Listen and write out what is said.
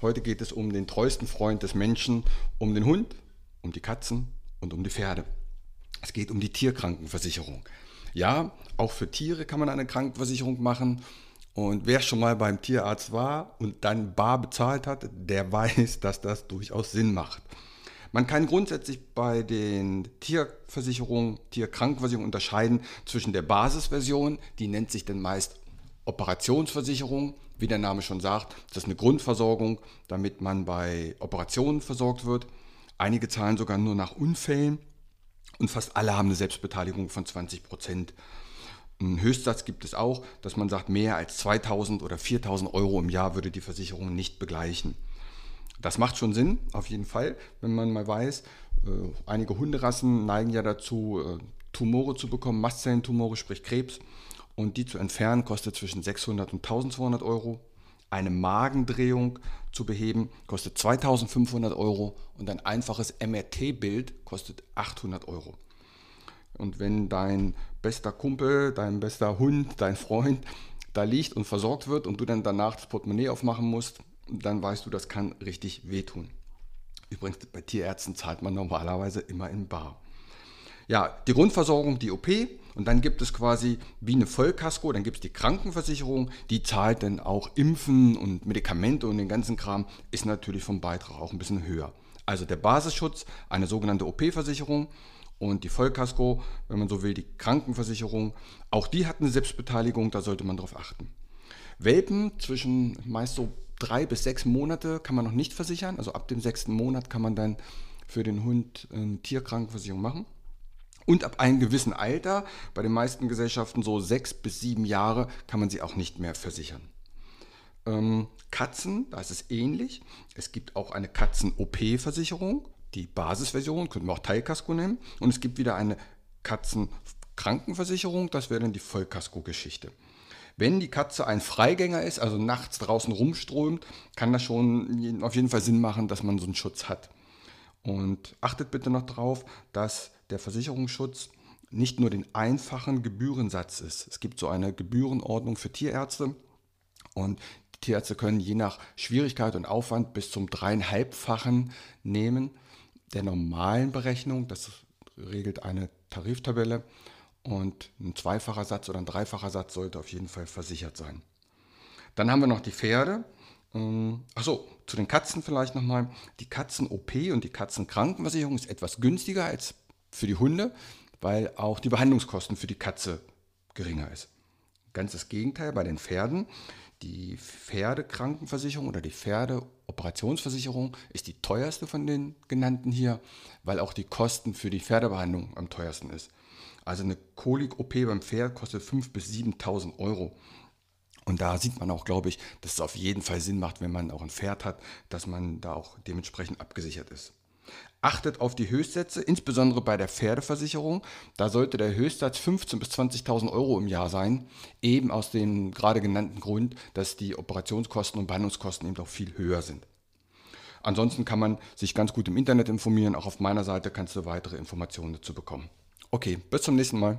Heute geht es um den treuesten Freund des Menschen, um den Hund, um die Katzen und um die Pferde. Es geht um die Tierkrankenversicherung. Ja, auch für Tiere kann man eine Krankenversicherung machen. Und wer schon mal beim Tierarzt war und dann bar bezahlt hat, der weiß, dass das durchaus Sinn macht. Man kann grundsätzlich bei den Tierversicherungen, Tierkrankenversicherungen unterscheiden zwischen der Basisversion, die nennt sich dann meist Operationsversicherung, wie der Name schon sagt, das ist eine Grundversorgung, damit man bei Operationen versorgt wird. Einige zahlen sogar nur nach Unfällen und fast alle haben eine Selbstbeteiligung von 20 Prozent. Einen Höchstsatz gibt es auch, dass man sagt, mehr als 2000 oder 4000 Euro im Jahr würde die Versicherung nicht begleichen. Das macht schon Sinn, auf jeden Fall, wenn man mal weiß, äh, einige Hunderassen neigen ja dazu, äh, Tumore zu bekommen, Mastzellentumore, sprich Krebs und die zu entfernen kostet zwischen 600 und 1200 Euro. Eine Magendrehung zu beheben kostet 2500 Euro und ein einfaches MRT-Bild kostet 800 Euro. Und wenn dein bester Kumpel, dein bester Hund, dein Freund da liegt und versorgt wird und du dann danach das Portemonnaie aufmachen musst, dann weißt du, das kann richtig wehtun. Übrigens, bei Tierärzten zahlt man normalerweise immer in Bar. Ja, die Grundversorgung, die OP und dann gibt es quasi wie eine Vollkasko, dann gibt es die Krankenversicherung, die zahlt dann auch Impfen und Medikamente und den ganzen Kram, ist natürlich vom Beitrag auch ein bisschen höher. Also der Basisschutz, eine sogenannte OP-Versicherung und die Vollkasko, wenn man so will, die Krankenversicherung, auch die hat eine Selbstbeteiligung, da sollte man drauf achten. Welpen zwischen meist so drei bis sechs Monate kann man noch nicht versichern, also ab dem sechsten Monat kann man dann für den Hund eine Tierkrankenversicherung machen. Und ab einem gewissen Alter, bei den meisten Gesellschaften so sechs bis sieben Jahre, kann man sie auch nicht mehr versichern. Ähm, Katzen, da ist es ähnlich. Es gibt auch eine Katzen-OP-Versicherung, die Basisversion, könnten wir auch Teilkasko nennen. Und es gibt wieder eine Katzenkrankenversicherung, das wäre dann die Vollkasko-Geschichte. Wenn die Katze ein Freigänger ist, also nachts draußen rumströmt, kann das schon auf jeden Fall Sinn machen, dass man so einen Schutz hat. Und achtet bitte noch darauf, dass der Versicherungsschutz nicht nur den einfachen Gebührensatz ist. Es gibt so eine Gebührenordnung für Tierärzte und Tierärzte können je nach Schwierigkeit und Aufwand bis zum dreieinhalbfachen nehmen der normalen Berechnung. Das regelt eine Tariftabelle und ein zweifacher Satz oder ein dreifacher Satz sollte auf jeden Fall versichert sein. Dann haben wir noch die Pferde. Ähm, Achso, zu den Katzen vielleicht nochmal. Die Katzen-OP und die Katzenkrankenversicherung ist etwas günstiger als für die Hunde, weil auch die Behandlungskosten für die Katze geringer ist. Ganz das Gegenteil bei den Pferden. Die Pferdekrankenversicherung oder die Pferdeoperationsversicherung ist die teuerste von den genannten hier, weil auch die Kosten für die Pferdebehandlung am teuersten ist. Also eine Kolik-OP beim Pferd kostet 5.000 bis 7.000 Euro. Und da sieht man auch, glaube ich, dass es auf jeden Fall Sinn macht, wenn man auch ein Pferd hat, dass man da auch dementsprechend abgesichert ist. Achtet auf die Höchstsätze, insbesondere bei der Pferdeversicherung. Da sollte der Höchstsatz 15.000 bis 20.000 Euro im Jahr sein, eben aus dem gerade genannten Grund, dass die Operationskosten und Behandlungskosten eben auch viel höher sind. Ansonsten kann man sich ganz gut im Internet informieren. Auch auf meiner Seite kannst du weitere Informationen dazu bekommen. Okay, bis zum nächsten Mal.